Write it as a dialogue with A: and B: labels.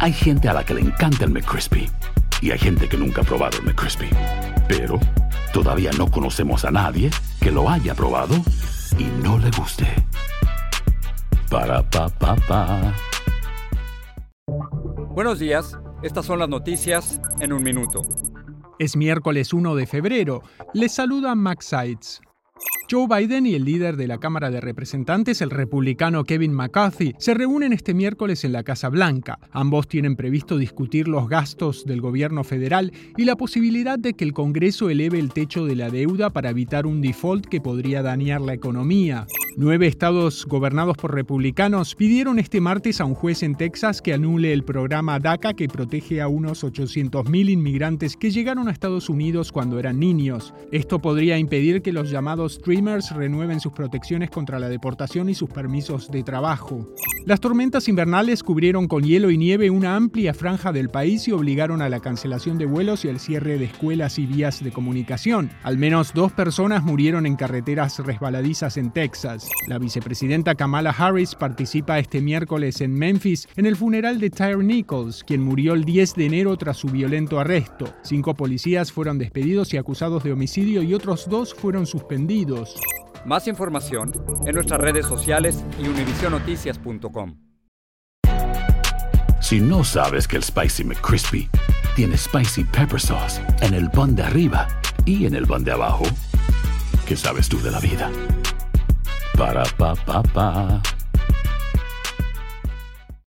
A: Hay gente a la que le encanta el McCrispy y hay gente que nunca ha probado el McCrispy. Pero todavía no conocemos a nadie que lo haya probado y no le guste. Para pa pa pa.
B: Buenos días, estas son las noticias en un minuto.
C: Es miércoles 1 de febrero. Les saluda Max Sides. Joe Biden y el líder de la Cámara de Representantes, el republicano Kevin McCarthy, se reúnen este miércoles en la Casa Blanca. Ambos tienen previsto discutir los gastos del gobierno federal y la posibilidad de que el Congreso eleve el techo de la deuda para evitar un default que podría dañar la economía. Nueve estados gobernados por republicanos pidieron este martes a un juez en Texas que anule el programa DACA que protege a unos 800.000 inmigrantes que llegaron a Estados Unidos cuando eran niños. Esto podría impedir que los llamados streamers renueven sus protecciones contra la deportación y sus permisos de trabajo. Las tormentas invernales cubrieron con hielo y nieve una amplia franja del país y obligaron a la cancelación de vuelos y al cierre de escuelas y vías de comunicación. Al menos dos personas murieron en carreteras resbaladizas en Texas. La vicepresidenta Kamala Harris participa este miércoles en Memphis en el funeral de Tyre Nichols, quien murió el 10 de enero tras su violento arresto. Cinco policías fueron despedidos y acusados de homicidio y otros dos fueron suspendidos.
B: Más información en nuestras redes sociales y univisionoticias.com.
A: Si no sabes que el Spicy McCrispy tiene Spicy Pepper Sauce en el pan de arriba y en el pan de abajo, ¿qué sabes tú de la vida? Ba-da-ba-ba-ba